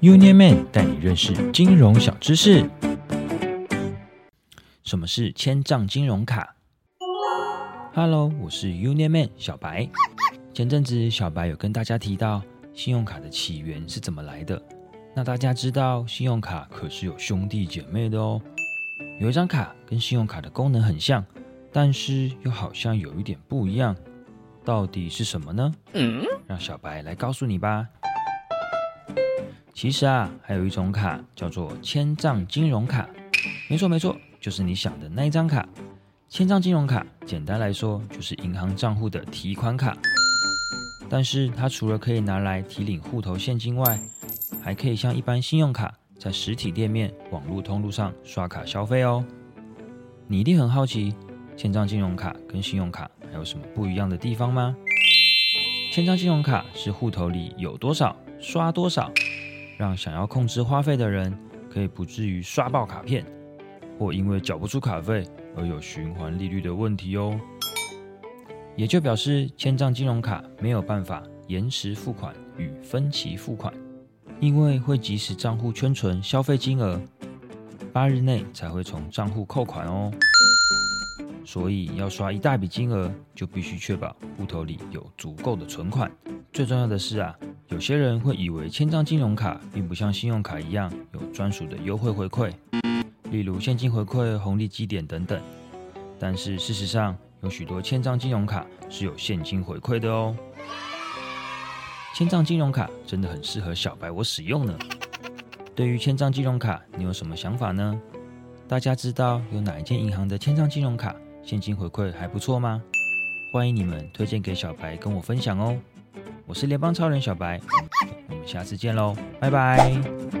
Union Man 带你认识金融小知识。什么是千账金融卡？Hello，我是 Union Man 小白。前阵子小白有跟大家提到信用卡的起源是怎么来的。那大家知道信用卡可是有兄弟姐妹的哦。有一张卡跟信用卡的功能很像，但是又好像有一点不一样。到底是什么呢？嗯，让小白来告诉你吧。其实啊，还有一种卡叫做千账金融卡。没错没错，就是你想的那一张卡。千账金融卡简单来说就是银行账户的提款卡。但是它除了可以拿来提领户头现金外，还可以像一般信用卡在实体店面、网络通路上刷卡消费哦。你一定很好奇，千账金融卡跟信用卡还有什么不一样的地方吗？千账金融卡是户头里有多少刷多少，让想要控制花费的人可以不至于刷爆卡片，或因为缴不出卡费而有循环利率的问题哦。也就表示千账金融卡没有办法延迟付款与分期付款，因为会即时账户圈存消费金额，八日内才会从账户扣款哦。所以要刷一大笔金额，就必须确保户头里有足够的存款。最重要的是啊，有些人会以为千张金融卡并不像信用卡一样有专属的优惠回馈，例如现金回馈、红利积点等等。但是事实上，有许多千张金融卡是有现金回馈的哦。千账金融卡真的很适合小白我使用呢。对于千账金融卡，你有什么想法呢？大家知道有哪一间银行的千账金融卡？现金回馈还不错吗？欢迎你们推荐给小白跟我分享哦。我是联邦超人小白，我们下次见喽，拜拜。